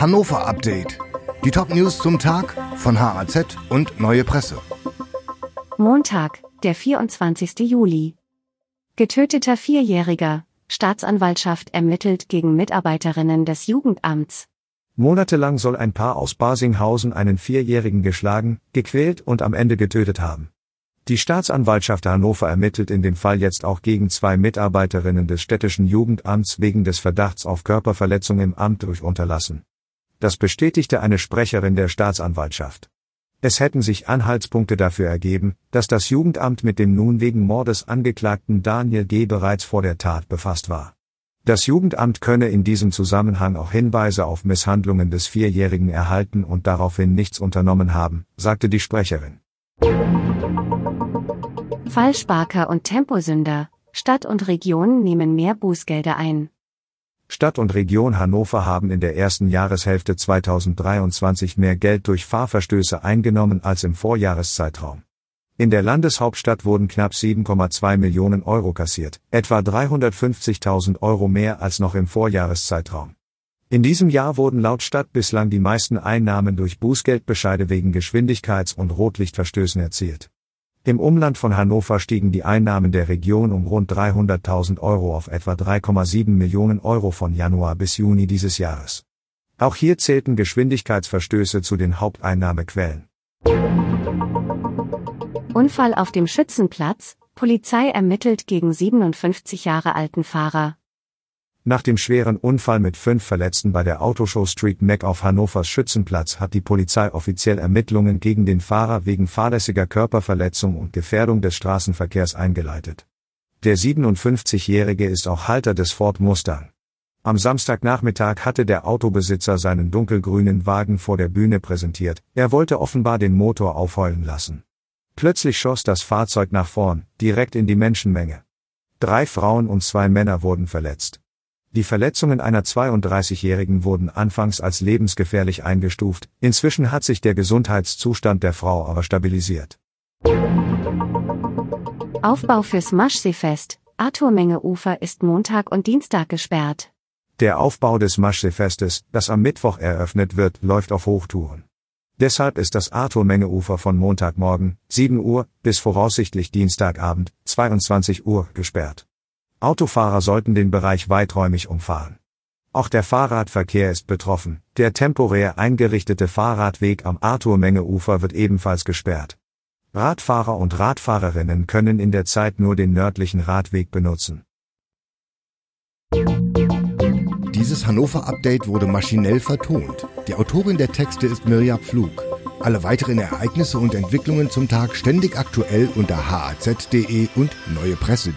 Hannover Update. Die Top-News zum Tag von HAZ und Neue Presse. Montag, der 24. Juli. Getöteter Vierjähriger. Staatsanwaltschaft ermittelt gegen Mitarbeiterinnen des Jugendamts. Monatelang soll ein Paar aus Basinghausen einen Vierjährigen geschlagen, gequält und am Ende getötet haben. Die Staatsanwaltschaft Hannover ermittelt in dem Fall jetzt auch gegen zwei Mitarbeiterinnen des städtischen Jugendamts wegen des Verdachts auf Körperverletzung im Amt durch Unterlassen. Das bestätigte eine Sprecherin der Staatsanwaltschaft. Es hätten sich Anhaltspunkte dafür ergeben, dass das Jugendamt mit dem nun wegen Mordes angeklagten Daniel G. bereits vor der Tat befasst war. Das Jugendamt könne in diesem Zusammenhang auch Hinweise auf Misshandlungen des Vierjährigen erhalten und daraufhin nichts unternommen haben, sagte die Sprecherin. Falschparker und Temposünder. Stadt und Region nehmen mehr Bußgelder ein. Stadt und Region Hannover haben in der ersten Jahreshälfte 2023 mehr Geld durch Fahrverstöße eingenommen als im Vorjahreszeitraum. In der Landeshauptstadt wurden knapp 7,2 Millionen Euro kassiert, etwa 350.000 Euro mehr als noch im Vorjahreszeitraum. In diesem Jahr wurden laut Stadt bislang die meisten Einnahmen durch Bußgeldbescheide wegen Geschwindigkeits- und Rotlichtverstößen erzielt. Im Umland von Hannover stiegen die Einnahmen der Region um rund 300.000 Euro auf etwa 3,7 Millionen Euro von Januar bis Juni dieses Jahres. Auch hier zählten Geschwindigkeitsverstöße zu den Haupteinnahmequellen. Unfall auf dem Schützenplatz, Polizei ermittelt gegen 57 Jahre alten Fahrer. Nach dem schweren Unfall mit fünf Verletzten bei der Autoshow Street Mac auf Hannovers Schützenplatz hat die Polizei offiziell Ermittlungen gegen den Fahrer wegen fahrlässiger Körperverletzung und Gefährdung des Straßenverkehrs eingeleitet. Der 57-Jährige ist auch Halter des Ford Mustang. Am Samstagnachmittag hatte der Autobesitzer seinen dunkelgrünen Wagen vor der Bühne präsentiert, er wollte offenbar den Motor aufheulen lassen. Plötzlich schoss das Fahrzeug nach vorn, direkt in die Menschenmenge. Drei Frauen und zwei Männer wurden verletzt. Die Verletzungen einer 32-Jährigen wurden anfangs als lebensgefährlich eingestuft, inzwischen hat sich der Gesundheitszustand der Frau aber stabilisiert. Aufbau fürs Maschseefest. Arthurmenge Ufer ist Montag und Dienstag gesperrt. Der Aufbau des Maschseefestes, das am Mittwoch eröffnet wird, läuft auf Hochtouren. Deshalb ist das Arthurmenge Ufer von Montagmorgen, 7 Uhr, bis voraussichtlich Dienstagabend, 22 Uhr, gesperrt. Autofahrer sollten den Bereich weiträumig umfahren. Auch der Fahrradverkehr ist betroffen. Der temporär eingerichtete Fahrradweg am Arthur-Menge-Ufer wird ebenfalls gesperrt. Radfahrer und Radfahrerinnen können in der Zeit nur den nördlichen Radweg benutzen. Dieses Hannover-Update wurde maschinell vertont. Die Autorin der Texte ist Mirja Pflug. Alle weiteren Ereignisse und Entwicklungen zum Tag ständig aktuell unter haz.de und neuepresse.de.